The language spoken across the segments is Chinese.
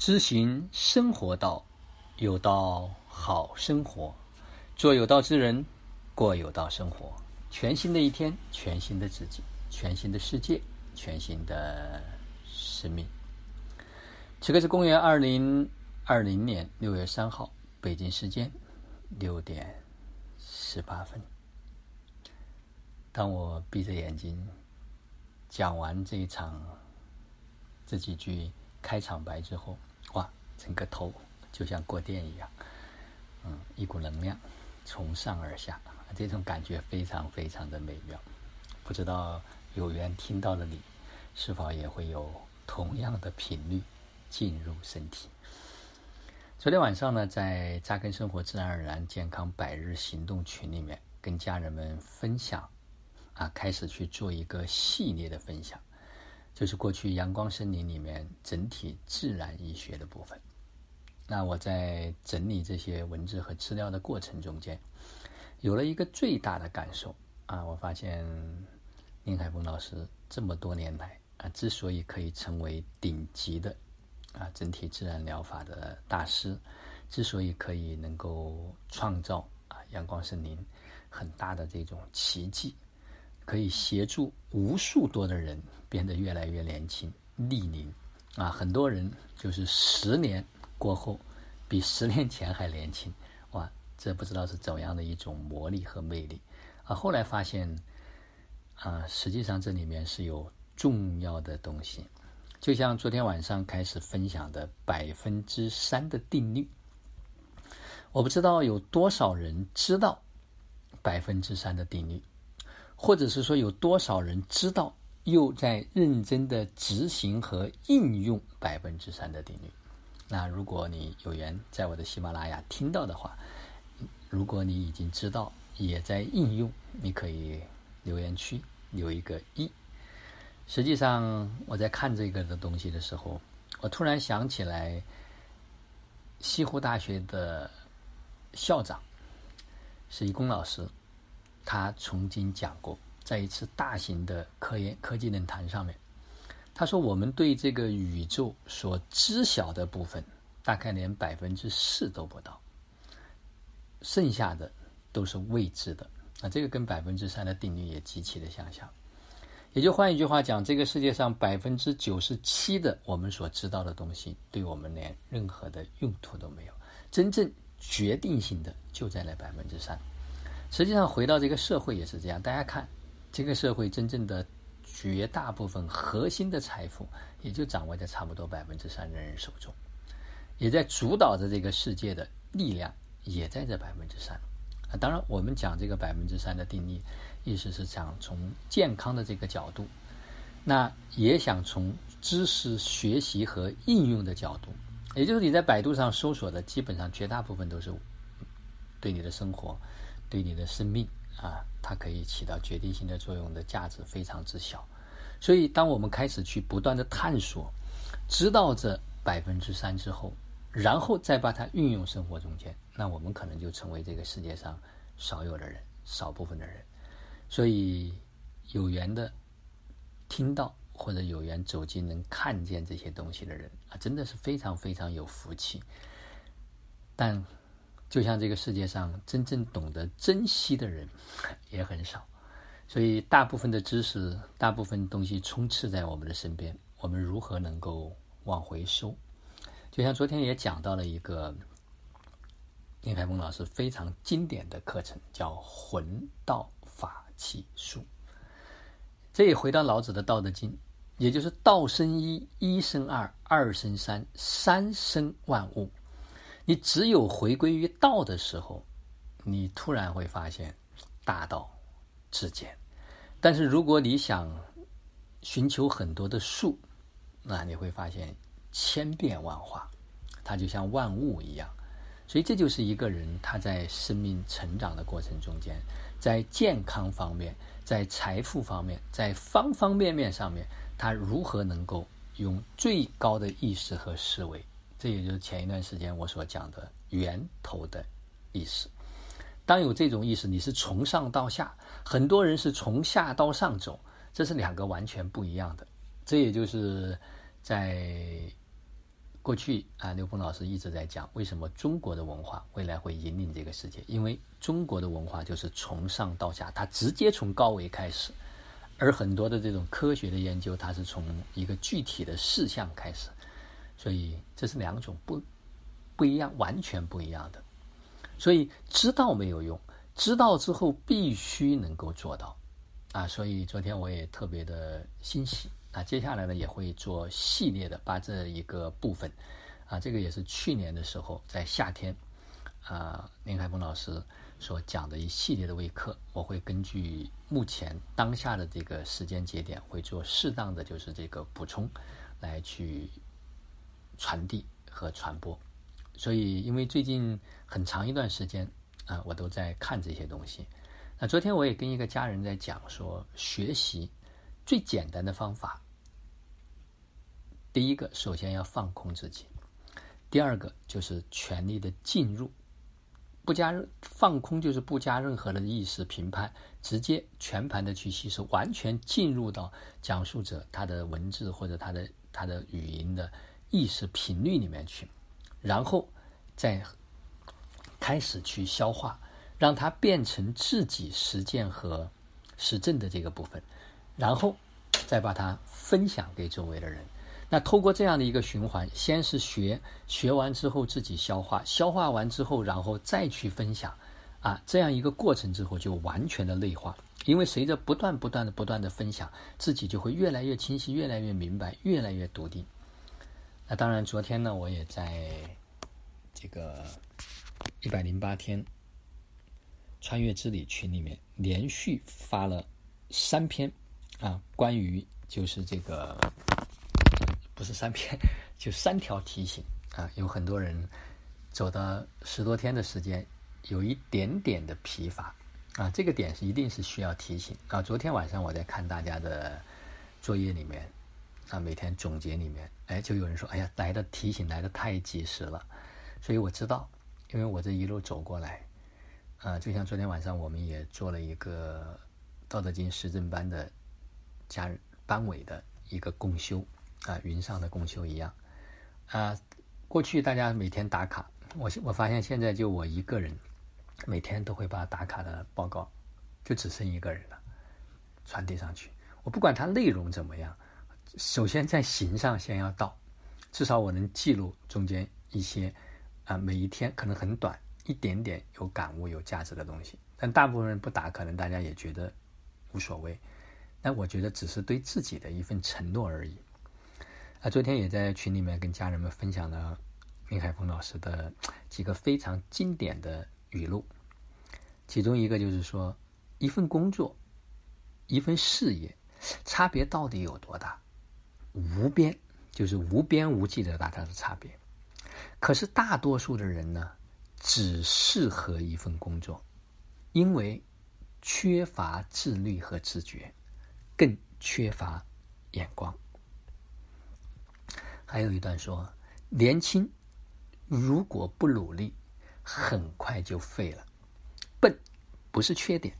知行生活道，有道好生活，做有道之人，过有道生活。全新的一天，全新的自己，全新的世界，全新的生命。此刻是公元二零二零年六月三号，北京时间六点十八分。当我闭着眼睛讲完这一场这几句开场白之后，整个头就像过电一样，嗯，一股能量从上而下，这种感觉非常非常的美妙。不知道有缘听到的你，是否也会有同样的频率进入身体？昨天晚上呢，在扎根生活自然而然健康百日行动群里面，跟家人们分享。啊，开始去做一个系列的分享，就是过去阳光森林里面整体自然医学的部分。那我在整理这些文字和资料的过程中间，有了一个最大的感受啊，我发现林海峰老师这么多年来啊，之所以可以成为顶级的啊整体自然疗法的大师，之所以可以能够创造啊阳光森林很大的这种奇迹。可以协助无数多的人变得越来越年轻、逆龄啊！很多人就是十年过后，比十年前还年轻，哇！这不知道是怎样的一种魔力和魅力啊！后来发现啊，实际上这里面是有重要的东西，就像昨天晚上开始分享的百分之三的定律，我不知道有多少人知道百分之三的定律。或者是说，有多少人知道又在认真的执行和应用百分之三的定律？那如果你有缘在我的喜马拉雅听到的话，如果你已经知道也在应用，你可以留言区留一个一。实际上，我在看这个的东西的时候，我突然想起来，西湖大学的校长史一公老师。他曾经讲过，在一次大型的科研科技论坛上面，他说：“我们对这个宇宙所知晓的部分，大概连百分之四都不到，剩下的都是未知的。”啊，这个跟百分之三的定律也极其的相像。也就换一句话讲，这个世界上百分之九十七的我们所知道的东西，对我们连任何的用途都没有。真正决定性的就在那百分之三。实际上，回到这个社会也是这样。大家看，这个社会真正的绝大部分核心的财富，也就掌握在差不多百分之三的人手中，也在主导着这个世界的力量，也在这百分之三。啊，当然，我们讲这个百分之三的定义，意思是想从健康的这个角度，那也想从知识学习和应用的角度，也就是你在百度上搜索的，基本上绝大部分都是对你的生活。对你的生命啊，它可以起到决定性的作用的价值非常之小，所以当我们开始去不断的探索，知道这百分之三之后，然后再把它运用生活中间，那我们可能就成为这个世界上少有的人，少部分的人。所以有缘的听到或者有缘走进能看见这些东西的人啊，真的是非常非常有福气。但。就像这个世界上真正懂得珍惜的人也很少，所以大部分的知识、大部分东西充斥在我们的身边，我们如何能够往回收？就像昨天也讲到了一个林海峰老师非常经典的课程，叫“魂道法器术”。这也回到老子的《道德经》，也就是“道生一，一生二，二生三，三生万物”。你只有回归于道的时候，你突然会发现大道至简。但是如果你想寻求很多的术，那你会发现千变万化，它就像万物一样。所以这就是一个人他在生命成长的过程中间，在健康方面、在财富方面、在方方面面上面，他如何能够用最高的意识和思维。这也就是前一段时间我所讲的源头的意识。当有这种意识，你是从上到下，很多人是从下到上走，这是两个完全不一样的。这也就是在过去啊，刘峰老师一直在讲，为什么中国的文化未来会引领这个世界？因为中国的文化就是从上到下，它直接从高维开始，而很多的这种科学的研究，它是从一个具体的事项开始，所以这是两种不不一样，完全不一样的。所以知道没有用，知道之后必须能够做到啊！所以昨天我也特别的欣喜。那接下来呢，也会做系列的，把这一个部分，啊，这个也是去年的时候在夏天，啊，林海峰老师所讲的一系列的微课，我会根据目前当下的这个时间节点，会做适当的就是这个补充，来去传递和传播。所以，因为最近很长一段时间啊，我都在看这些东西。那昨天我也跟一个家人在讲说，学习。最简单的方法，第一个，首先要放空自己；第二个，就是全力的进入，不加放空，就是不加任何的意识评判，直接全盘的去吸收，完全进入到讲述者他的文字或者他的他的语音的意识频率里面去，然后再开始去消化，让它变成自己实践和实证的这个部分。然后，再把它分享给周围的人。那透过这样的一个循环，先是学，学完之后自己消化，消化完之后，然后再去分享，啊，这样一个过程之后就完全的内化。因为随着不断不断的不断的分享，自己就会越来越清晰，越来越明白，越来越笃定。那当然，昨天呢，我也在这个一百零八天穿越之旅群里面连续发了三篇。啊，关于就是这个不是三篇，就三条提醒啊。有很多人走到十多天的时间，有一点点的疲乏啊。这个点是一定是需要提醒啊。昨天晚上我在看大家的作业里面啊，每天总结里面，哎，就有人说，哎呀，来的提醒来的太及时了。所以我知道，因为我这一路走过来啊，就像昨天晚上我们也做了一个《道德经》实证班的。加班委的一个共修啊，云上的共修一样啊。过去大家每天打卡，我我发现现在就我一个人每天都会把打卡的报告就只剩一个人了，传递上去。我不管它内容怎么样，首先在形上先要到，至少我能记录中间一些啊，每一天可能很短，一点点有感悟、有价值的东西。但大部分人不打，可能大家也觉得无所谓。那我觉得只是对自己的一份承诺而已。啊，昨天也在群里面跟家人们分享了林海峰老师的几个非常经典的语录，其中一个就是说，一份工作，一份事业，差别到底有多大？无边，就是无边无际的大它的差别。可是大多数的人呢，只适合一份工作，因为缺乏自律和自觉。更缺乏眼光。还有一段说，年轻如果不努力，很快就废了。笨不是缺点，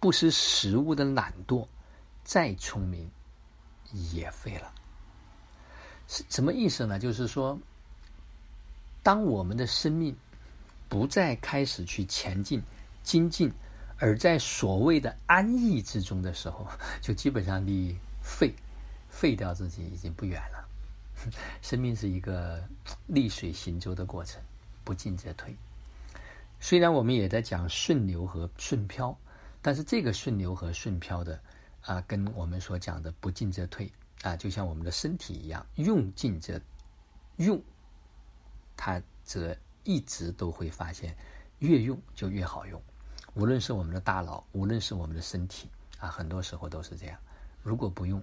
不识时务的懒惰，再聪明也废了。是什么意思呢？就是说，当我们的生命不再开始去前进、精进。而在所谓的安逸之中的时候，就基本上离废废掉自己已经不远了。生命是一个逆水行舟的过程，不进则退。虽然我们也在讲顺流和顺漂，但是这个顺流和顺漂的啊，跟我们所讲的不进则退啊，就像我们的身体一样，用尽则用，它则一直都会发现，越用就越好用。无论是我们的大脑，无论是我们的身体，啊，很多时候都是这样。如果不用，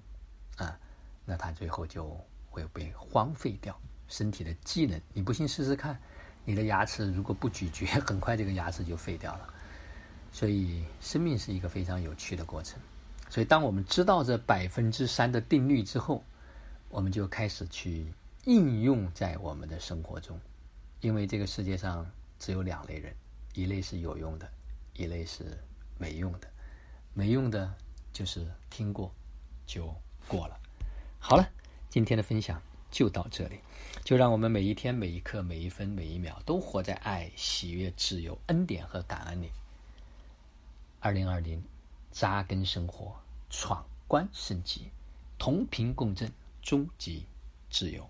啊，那它最后就会被荒废掉。身体的机能，你不信试试看，你的牙齿如果不咀嚼，很快这个牙齿就废掉了。所以，生命是一个非常有趣的过程。所以当我们知道这百分之三的定律之后我们就开始去应用在我们的生活中。因为这个世界上只有两类人一类是有用的一类是没用的。没用的就是听过就过了。好了今天的分享就到这里。就让我们每一天每一刻每一分每一秒都活在爱喜悦自由恩典和感恩里。二零二零扎根生活闯关升级同频共振终极自由。